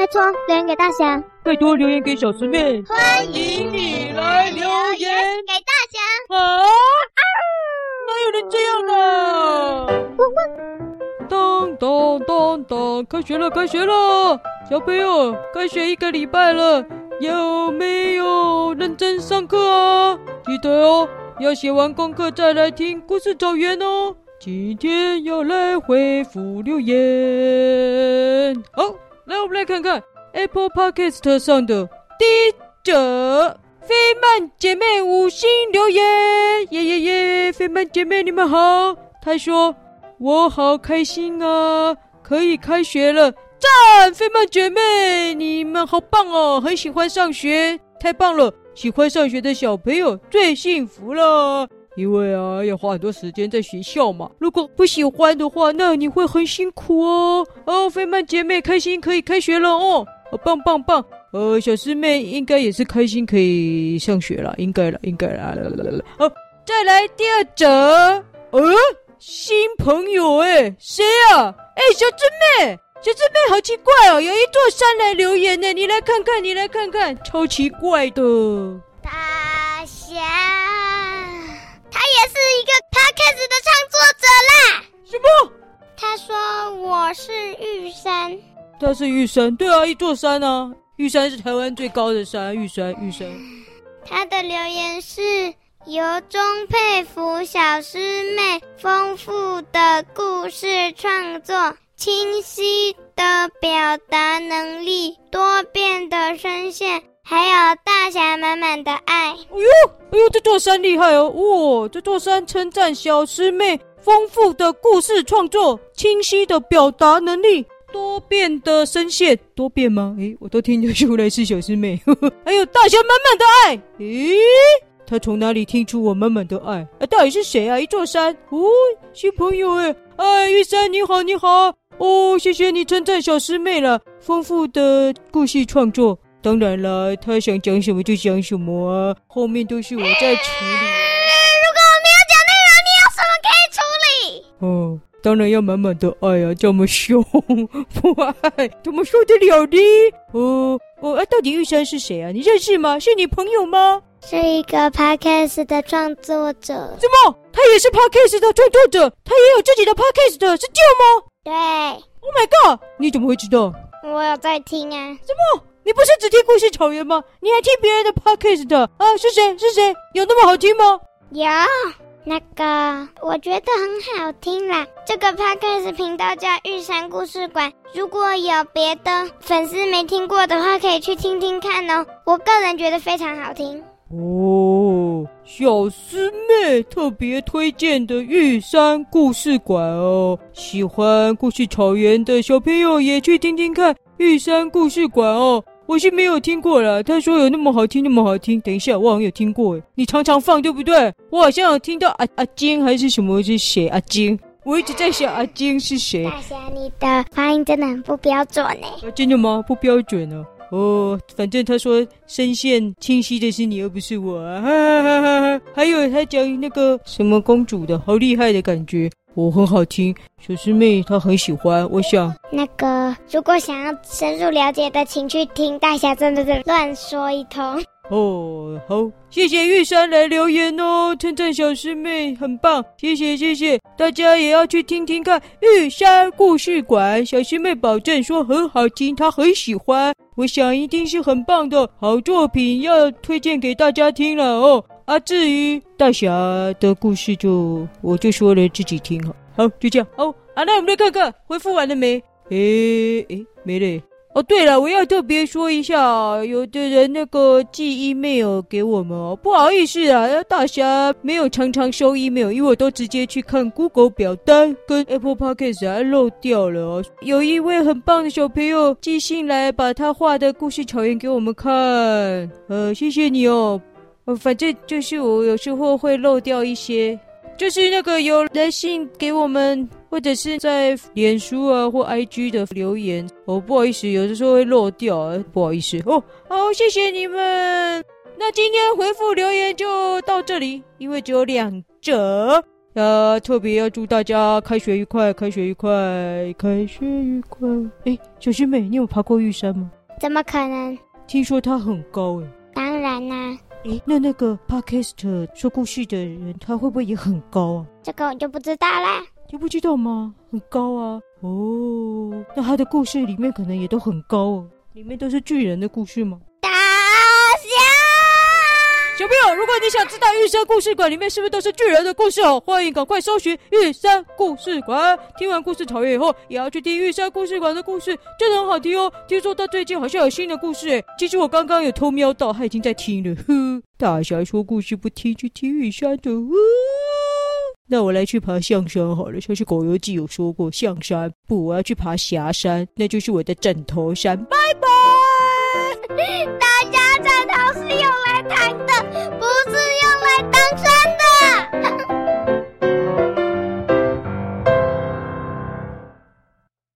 拜托留言给大侠，拜托留言给小师妹，欢迎你来留言给大侠。啊？哪有人这样呢？汪汪！当当当当，开学了，开学了，小朋友，开学一个礼拜了，有没有认真上课啊？记得哦，要写完功课再来听故事找源哦。今天要来回复留言，好，来我们来看看 Apple Podcast 上的第一者菲曼姐妹五星留言，耶耶耶！菲曼姐妹你们好，她说我好开心啊，可以开学了，赞！菲曼姐妹你们好棒哦，很喜欢上学，太棒了！喜欢上学的小朋友最幸福了。因为啊，要花很多时间在学校嘛。如果不喜欢的话，那你会很辛苦哦。哦，菲曼姐妹开心可以开学了哦，哦棒棒棒。呃，小师妹应该也是开心可以上学了，应该了，应该了。好，再来第二则。呃，新朋友哎，谁啊？哎，小师妹，小师妹好奇怪哦，有一座山来留言呢，你来看看，你来看看，超奇怪的。大侠。也是一个 podcast 的创作者啦。什么？他说我是玉山。他是玉山，对啊，一座山啊。玉山是台湾最高的山，玉山，玉山。他的留言是由衷佩服小师妹丰富的故事创作、清晰的表达能力、多变的声线。还有大侠满满的爱。哎呦，哎呦，这座山厉害哦！哇，这座山称赞小师妹丰富的故事创作、清晰的表达能力、多变的声线。多变吗？哎，我都听得出来是小师妹。呵呵，还有大侠满满的爱。咦，他从哪里听出我满满的爱？啊，到底是谁啊？一座山哦，新朋友哎，哎，玉山你好，你好哦，谢谢你称赞小师妹了，丰富的故事创作。当然了，他想讲什么就讲什么啊，后面都是我在处理。如果我没有讲内容，你有什么可以处理？哦，当然要满满的爱啊，这么凶，不爱怎么受得了呢？哦哦，啊，到底玉山是谁啊？你认识吗？是你朋友吗？是一个 podcast 的创作者。怎么？他也是 podcast 的创作者？他也有自己的 podcast，是这样吗？对。Oh my god！你怎么会知道？我有在听啊。怎么？你不是只听故事草原吗？你还听别人的 podcast 的啊？是谁？是谁？有那么好听吗？有，那个我觉得很好听啦。这个 podcast 频道叫玉山故事馆，如果有别的粉丝没听过的话，可以去听听看哦。我个人觉得非常好听哦。小师妹特别推荐的玉山故事馆哦，喜欢故事草原的小朋友也去听听看玉山故事馆哦。我是没有听过啦，他说有那么好听，那么好听。等一下，我好像有听过诶，你常常放对不对？我好像有听到阿阿金还是什么是谁？阿金，我一直在想阿金是谁。大侠，你的发音真的很不标准呢。啊，真的吗？不标准呢？哦，反正他说声线清晰的是你，而不是我啊。哈哈哈哈哈。还有他讲那个什么公主的，好厉害的感觉。我、哦、很好听，小师妹她很喜欢。我想那个，如果想要深入了解的，请去听大侠真的是乱说一通。哦，好，谢谢玉山来留言哦，称赞小师妹很棒，谢谢谢谢，大家也要去听听看玉山故事馆，小师妹保证说很好听，她很喜欢，我想一定是很棒的好作品，要推荐给大家听了哦。啊，至于大侠的故事就，我就说了自己听好，好，就这样。好，啊，那我们来看看回复完了没？诶诶，没嘞。哦，对了，我要特别说一下，有的人那个寄 email 给我们哦，不好意思啊，大侠没有常常收 email，因为我都直接去看 Google 表单跟 Apple Podcast 啊，漏掉了哦。有一位很棒的小朋友寄信来，把他画的故事草原给我们看，呃，谢谢你哦。反正就是我有时候会漏掉一些，就是那个有来信给我们，或者是在脸书啊或 IG 的留言哦，不好意思，有的时候会漏掉，不好意思哦。好，谢谢你们。那今天回复留言就到这里，因为只有两折。呃，特别要祝大家开学愉快，开学愉快，开学愉快。哎，小师妹，你有爬过玉山吗？怎么可能？听说它很高哎。当然啦。哎，那那个 Podcast 说故事的人，他会不会也很高啊？这个我就不知道啦。你不知道吗？很高啊。哦，那他的故事里面可能也都很高哦。里面都是巨人的故事吗？小朋友，如果你想知道玉山故事馆里面是不是都是巨人的故事哦，欢迎赶快搜寻玉山故事馆。听完故事草原以后，也要去听玉山故事馆的故事，真的很好听哦。听说他最近好像有新的故事诶，其实我刚刚有偷瞄到，他已经在听了。呵，大侠说故事不听，去听玉山的。那我来去爬象山好了，像是《狗游记》有说过，象山不，我要去爬霞山，那就是我的枕头山。拜拜。